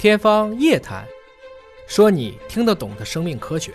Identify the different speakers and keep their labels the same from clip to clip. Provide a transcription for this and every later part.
Speaker 1: 天方夜谭，说你听得懂的生命科学。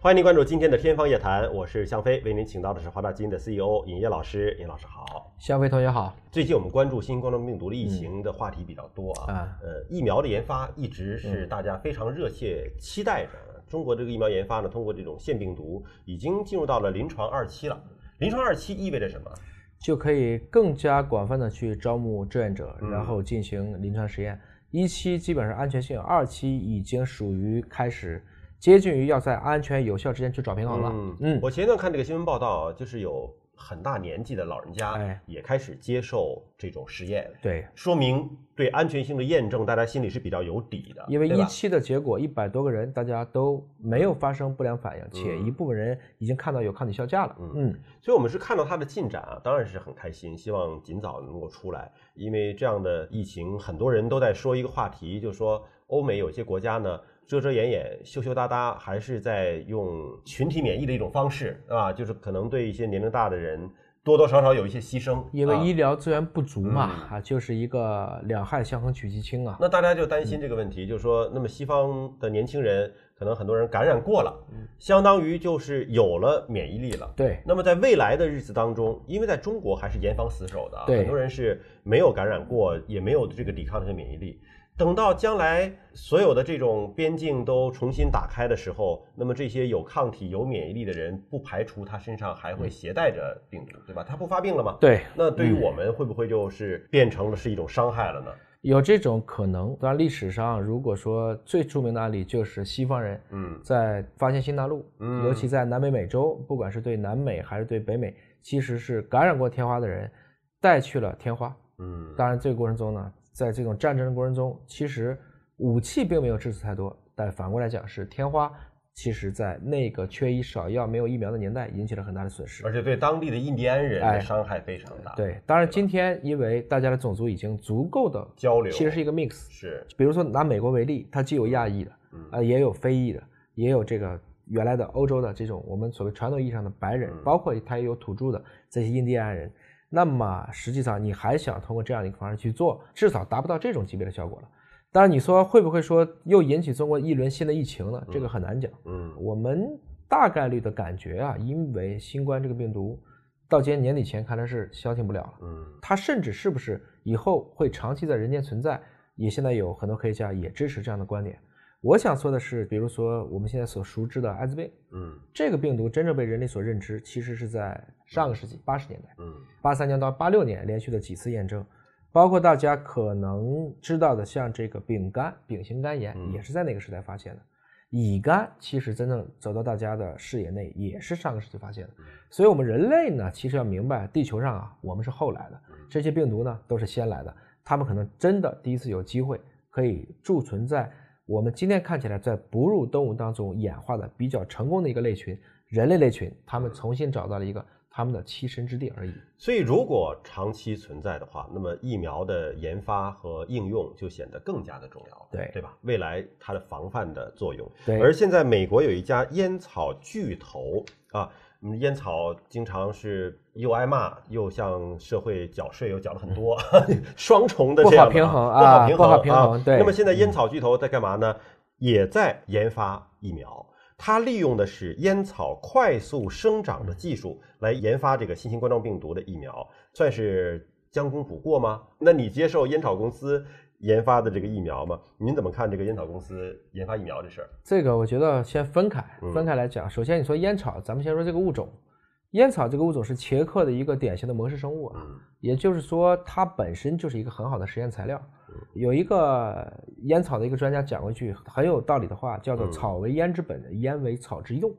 Speaker 2: 欢迎您关注今天的《天方夜谭》，我是向飞，为您请到的是华大基因的 CEO 尹烨老师。尹老师好，
Speaker 1: 向飞同学好。
Speaker 2: 最近我们关注新型冠状病毒的疫情的话题比较多啊，呃，疫苗的研发一直是大家非常热切期待着。中国这个疫苗研发呢，通过这种腺病毒已经进入到了临床二期了。临床二期意味着什么？
Speaker 1: 就可以更加广泛的去招募志愿者，然后进行临床实验。一期基本上安全性，二期已经属于开始接近于要在安全有效之间去找平衡了。
Speaker 2: 嗯，我前一段看这个新闻报道，就是有。很大年纪的老人家也开始接受这种实验，
Speaker 1: 对，
Speaker 2: 说明对安全性的验证，大家心里是比较有底的。
Speaker 1: 因为一期的结果，一百多个人，大家都没有发生不良反应，且一部分人已经看到有抗体效价了。
Speaker 2: 嗯，所以我们是看到它的进展啊，当然是很开心，希望尽早能够出来。因为这样的疫情，很多人都在说一个话题，就是说欧美有些国家呢。遮遮掩掩、羞羞答答，还是在用群体免疫的一种方式，啊，就是可能对一些年龄大的人多多少少有一些牺牲，
Speaker 1: 因为医疗资源不足嘛，啊，就是一个两害相衡取其轻啊。
Speaker 2: 那大家就担心这个问题，就是说，那么西方的年轻人可能很多人感染过了，相当于就是有了免疫力了。
Speaker 1: 对。
Speaker 2: 那么在未来的日子当中，因为在中国还是严防死守的，很多人是没有感染过，也没有这个抵抗这个免疫力。等到将来所有的这种边境都重新打开的时候，那么这些有抗体、有免疫力的人，不排除他身上还会携带着病毒，对吧？他不发病了吗？
Speaker 1: 对。
Speaker 2: 那对于我们会不会就是变成了是一种伤害了呢？
Speaker 1: 有这种可能。当然，历史上如果说最著名的案例就是西方人，嗯，在发现新大陆，嗯，尤其在南美美洲，不管是对南美还是对北美，其实是感染过天花的人带去了天花，嗯。当然，这个过程中呢。在这种战争的过程中，其实武器并没有致死太多，但反过来讲是天花，其实在那个缺医少药、没有疫苗的年代，引起了很大的损失，
Speaker 2: 而且对当地的印第安人的伤害非常大。
Speaker 1: 对，当然今天因为大家的种族已经足够的
Speaker 2: 交流，
Speaker 1: 其实是一个 mix。
Speaker 2: 是，
Speaker 1: 比如说拿美国为例，它既有亚裔的，啊，也有非裔的，也有这个原来的欧洲的这种我们所谓传统意义上的白人，包括它也有土著的这些印第安人。那么实际上，你还想通过这样的一个方式去做，至少达不到这种级别的效果了。当然，你说会不会说又引起中国一轮新的疫情呢？这个很难讲。嗯，我们大概率的感觉啊，因为新冠这个病毒到今年年底前看来是消停不了了。嗯，它甚至是不是以后会长期在人间存在，也现在有很多科学家也支持这样的观点。我想说的是，比如说我们现在所熟知的艾滋病，嗯，这个病毒真正被人类所认知，其实是在上个世纪八十年代，嗯，八三年到八六年连续的几次验证，包括大家可能知道的，像这个丙肝、丙型肝炎，也是在那个时代发现的。乙肝其实真正走到大家的视野内，也是上个世纪发现的。所以，我们人类呢，其实要明白，地球上啊，我们是后来的，这些病毒呢都是先来的，他们可能真的第一次有机会可以贮存在。我们今天看起来在哺乳动物当中演化的比较成功的一个类群，人类类群，他们重新找到了一个他们的栖身之地而已。
Speaker 2: 所以，如果长期存在的话，那么疫苗的研发和应用就显得更加的重要，
Speaker 1: 对
Speaker 2: 对吧？未来它的防范的作用。
Speaker 1: 对。
Speaker 2: 而现在，美国有一家烟草巨头啊。嗯，烟草经常是又挨骂，又向社会缴税，又缴了很多，双重的这样
Speaker 1: 不好平衡
Speaker 2: 啊，
Speaker 1: 不好平衡。对。
Speaker 2: 那么现在烟草巨头在干嘛呢？也在研发疫苗，它利用的是烟草快速生长的技术来研发这个新型冠状病毒的疫苗，算是将功补过吗？那你接受烟草公司？研发的这个疫苗嘛，您怎么看这个烟草公司研发疫苗这事儿？
Speaker 1: 这个我觉得先分开，分开来讲。首先你说烟草，咱们先说这个物种，烟草这个物种是茄克的一个典型的模式生物啊，也就是说它本身就是一个很好的实验材料。有一个烟草的一个专家讲过一句很有道理的话，叫做“草为烟之本，烟为草之用”。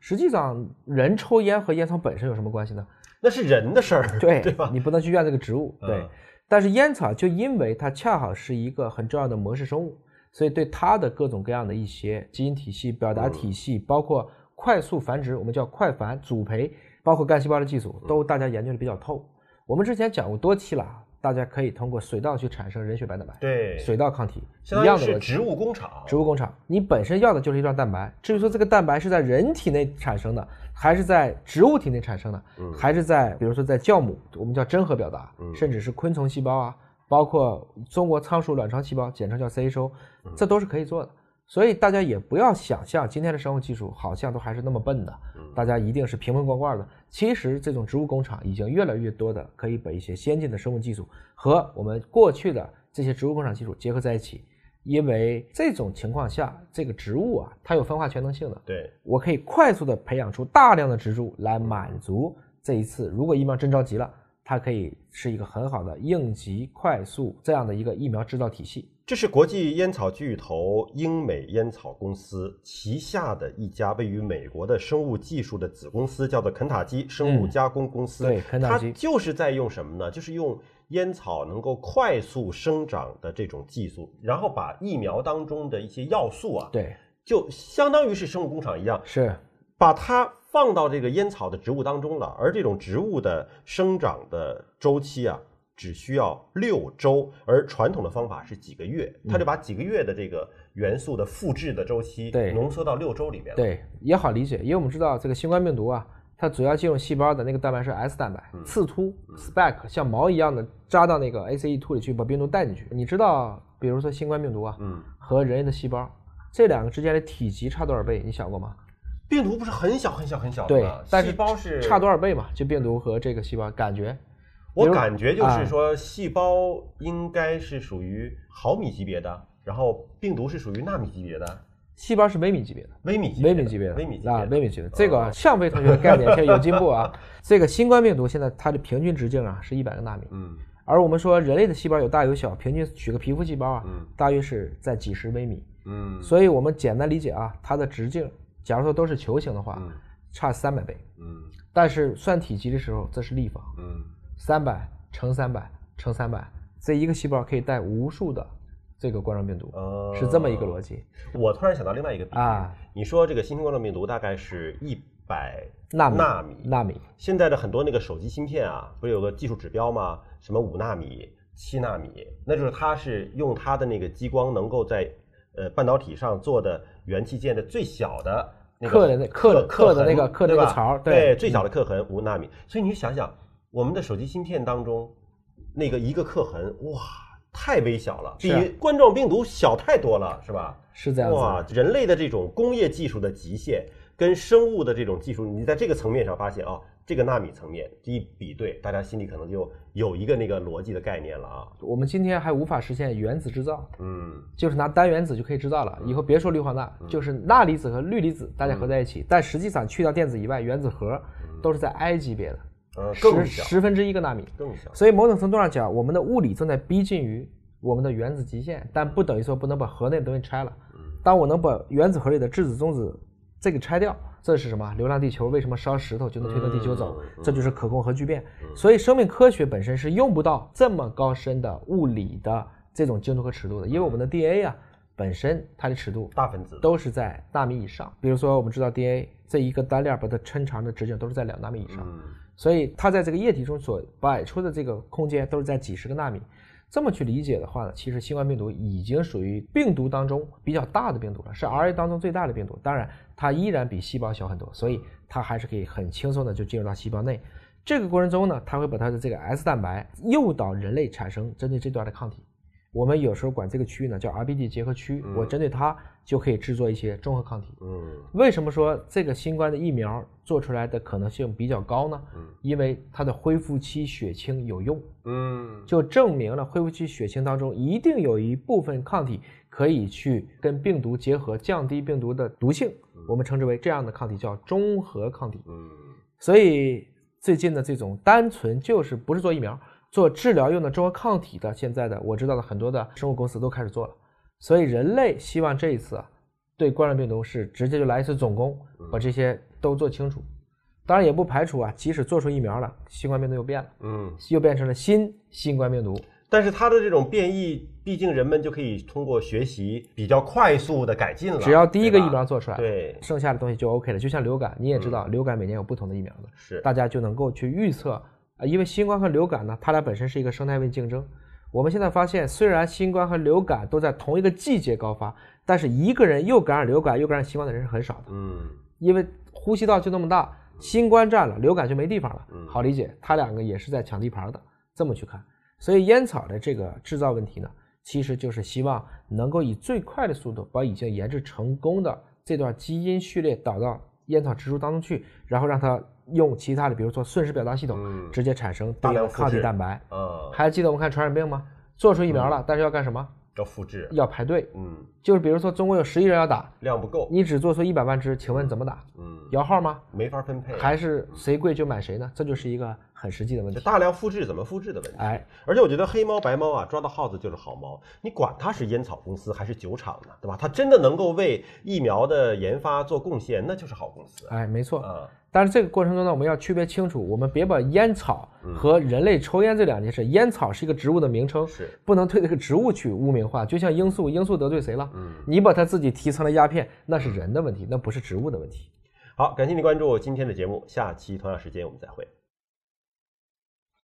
Speaker 1: 实际上，人抽烟和烟草本身有什么关系呢？
Speaker 2: 那是人的事儿，
Speaker 1: 对
Speaker 2: 对吧？
Speaker 1: 你不能去怨这个植物，对。但是烟草就因为它恰好是一个很重要的模式生物，所以对它的各种各样的一些基因体系、表达体系，包括快速繁殖，我们叫快繁、组培，包括干细胞的技术，都大家研究的比较透。我们之前讲过多期了。大家可以通过水稻去产生人血白蛋白，
Speaker 2: 对，
Speaker 1: 水稻抗体
Speaker 2: 一样的是植物工厂。
Speaker 1: 植物工厂，你本身要的就是一段蛋白。至于说这个蛋白是在人体内产生的，还是在植物体内产生的，还是在比如说在酵母，我们叫真核表达，甚至是昆虫细胞啊。包括中国仓鼠卵巢细胞，简称叫 CHO，这都是可以做的。所以大家也不要想象今天的生物技术好像都还是那么笨的，大家一定是瓶瓶罐罐的。其实这种植物工厂已经越来越多的可以把一些先进的生物技术和我们过去的这些植物工厂技术结合在一起，因为这种情况下，这个植物啊，它有分化全能性的。
Speaker 2: 对
Speaker 1: 我可以快速的培养出大量的植株来满足这一次，如果疫苗真着急了，它可以是一个很好的应急快速这样的一个疫苗制造体系。
Speaker 2: 这是国际烟草巨头英美烟草公司旗下的一家位于美国的生物技术的子公司，叫做肯塔基生物加工公司。
Speaker 1: 对肯塔基
Speaker 2: 它就是在用什么呢？就是用烟草能够快速生长的这种技术，然后把疫苗当中的一些要素啊，
Speaker 1: 对，
Speaker 2: 就相当于是生物工厂一样，
Speaker 1: 是
Speaker 2: 把它放到这个烟草的植物当中了。而这种植物的生长的周期啊，只需要六周，而传统的方法是几个月，它就把几个月的这个元素的复制的周期
Speaker 1: 对
Speaker 2: 浓缩到六周里面了。
Speaker 1: 对，也好理解，因为我们知道这个新冠病毒啊，它主要进入细胞的那个蛋白是 S 蛋白，刺突 spike 像毛一样的扎到那个 ACE2 里去，把病毒带进去。你知道，比如说新冠病毒啊，
Speaker 2: 嗯，
Speaker 1: 和人类的细胞这两个之间的体积差多少倍？你想过吗？
Speaker 2: 病毒不是很小很小很小的
Speaker 1: 对
Speaker 2: 吗？，
Speaker 1: 但是
Speaker 2: 细胞是
Speaker 1: 差多少倍嘛？就病毒和这个细胞感觉，
Speaker 2: 我感觉就
Speaker 1: 啊
Speaker 2: 是说，细胞应该是属于毫米级别的，然后病毒是属于纳米级别的、
Speaker 1: 细胞是微米级别的。
Speaker 2: 微米级别的、
Speaker 1: 微米级别的，
Speaker 2: 微米级别
Speaker 1: 啊，微米级别的。这个向飞同学的概念 现在有进步啊。这个新冠病毒现在它的平均直径啊是一百个纳米，
Speaker 2: 嗯
Speaker 1: 而我们说人类的细胞有大有小，平均取个皮肤细胞啊，
Speaker 2: 嗯
Speaker 1: 大约是在几十微米。
Speaker 2: 嗯
Speaker 1: 所以我们简单理解啊，它的直径，假如说都是球形的话，
Speaker 2: 嗯
Speaker 1: 差三百倍。
Speaker 2: 嗯
Speaker 1: 但是算体积的时候，这是立方，
Speaker 2: 嗯
Speaker 1: 三百乘三百乘三百，这一个细胞可以带无数的这个冠状病毒，
Speaker 2: 呃
Speaker 1: 是这么一个逻辑。
Speaker 2: 我突然想到另外一个比喻
Speaker 1: 啊，
Speaker 2: 你说这个新型冠状病毒大概是一百
Speaker 1: 纳米
Speaker 2: 纳米，
Speaker 1: 纳米，
Speaker 2: 现在的很多那个手机芯片啊，不是有个技术指标吗？什么五纳米、七纳米，那就是它是用它的那个激光能够在呃半导体上做的元器件的最小的那个
Speaker 1: 刻的那刻刻的那个刻的那个槽
Speaker 2: 对最小的刻痕五纳米。所以你想想，我们的手机芯片当中那个一个刻痕，哇，太微小了，比冠状病毒小太多了，是吧？
Speaker 1: 是这样。
Speaker 2: 哇，人类的这种工业技术的极限跟生物的这种技术，你在这个层面上发现啊，这个纳米层面这一比对，大家心里可能就有一个那个逻辑的概念了啊。
Speaker 1: 我们今天还无法实现原子制造，
Speaker 2: 嗯
Speaker 1: 就是拿单原子就可以制造了。以后别说氯化钠，就是钠离子和氯离子大家合在一起，但实际上去掉电子以外，原子核都是在 I 级别的，
Speaker 2: 呃，
Speaker 1: 十十分之一个纳米。
Speaker 2: 更小。
Speaker 1: 所以某种程度上讲，我们的物理正在逼近于我们的原子极限，但不等于说不能把核内的东西拆了。当我能把原子核里的质子、中子这个拆掉，这是什么？流浪地球为什么烧石头就能推动地球走？这就是可控核聚变。所以生命科学本身是用不到这么高深的物理的这种精度和尺度的，因为我们的 DNA 啊本身它的尺度
Speaker 2: 大分子
Speaker 1: 都是在纳米以上。比如说，我们知道 DNA 这一个单链把它抻长的直径都是在两纳米以上。
Speaker 2: 嗯
Speaker 1: 所以它在这个液体中所摆出的这个空间都是在几十个纳米。这么去理解的话呢，其实新冠病毒已经属于病毒当中比较大的病毒了，是 RNA 当中最大的病毒。当然，它依然比细胞小很多，所以它还是可以很轻松的就进入到细胞内。这个过程中呢，它会把它的这个 S 蛋白诱导人类产生针对这段的抗体。我们有时候管这个区域呢叫 RBD 结合区，我针对它就可以制作一些中和抗体。
Speaker 2: 嗯
Speaker 1: 为什么说这个新冠的疫苗做出来的可能性比较高呢？嗯因为它的恢复期血清有用，
Speaker 2: 嗯
Speaker 1: 就证明了恢复期血清当中一定有一部分抗体可以去跟病毒结合，降低病毒的毒性。我们称之为这样的抗体叫中和抗体。
Speaker 2: 嗯
Speaker 1: 所以最近的这种单纯就是不是做疫苗，做治疗用的中和抗体的，现在的我知道的很多的生物公司都开始做了。所以人类希望这一次啊，对冠状病毒是直接就来一次总攻，把这些都做清楚。当然也不排除啊，即使做出疫苗了，新冠病毒又变了，
Speaker 2: 嗯，
Speaker 1: 又变成了新新冠病毒。
Speaker 2: 但是它的这种变异，毕竟人们就可以通过学习比较快速的改进了。
Speaker 1: 只要第一个疫苗做出来，
Speaker 2: 对
Speaker 1: 剩下的东西就 OK 了。就像流感，你也知道，流感每年有不同的疫苗的，
Speaker 2: 是
Speaker 1: 大家就能够去预测啊，因为新冠和流感呢，它俩本身是一个生态位竞争。我们现在发现，虽然新冠和流感都在同一个季节高发，但是一个人又感染流感又感染新冠的人是很少的，
Speaker 2: 嗯
Speaker 1: 因为呼吸道就那么大，新冠占了，流感就没地方了。好理解，它两个也是在抢地盘的，这么去看。所以烟草的这个制造问题呢，其实就是希望能够以最快的速度把已经研制成功的这段基因序列导到烟草植株当中去，然后让它用其他的，比如说瞬时表达系统，直接产生大量抗体蛋白。
Speaker 2: 嗯，
Speaker 1: 还记得我们看传染病吗？做出疫苗了，但是要干什么？
Speaker 2: 要复制，
Speaker 1: 要排队。
Speaker 2: 嗯，
Speaker 1: 就是比如说中国有十亿人要打，
Speaker 2: 量不够，
Speaker 1: 你只做出一百万支，请问怎么打？
Speaker 2: 嗯，
Speaker 1: 摇号吗？
Speaker 2: 没法分配，
Speaker 1: 还是谁贵就买谁呢？这就是一个很实际的问题。
Speaker 2: 大量复制怎么复制的问题。
Speaker 1: 哎，
Speaker 2: 而且我觉得黑猫白猫啊，抓到耗子就是好猫。你管它是烟草公司还是酒厂呢，对吧？它真的能够为疫苗的研发做贡献，那就是好公司。
Speaker 1: 哎，没错。
Speaker 2: 啊。
Speaker 1: 但是这个过程中呢，我们要区别清楚，我们别把烟草和人类抽烟这两件事，烟草是一个植物的名称，
Speaker 2: 是
Speaker 1: 不能对这个植物去污名化。就像罂粟，罂粟得罪谁了？嗯，你把它自己提成了鸦片，那是人的问题，那不是植物的问题。
Speaker 2: 好，感谢你关注今天的节目，下期同样时间我们再会。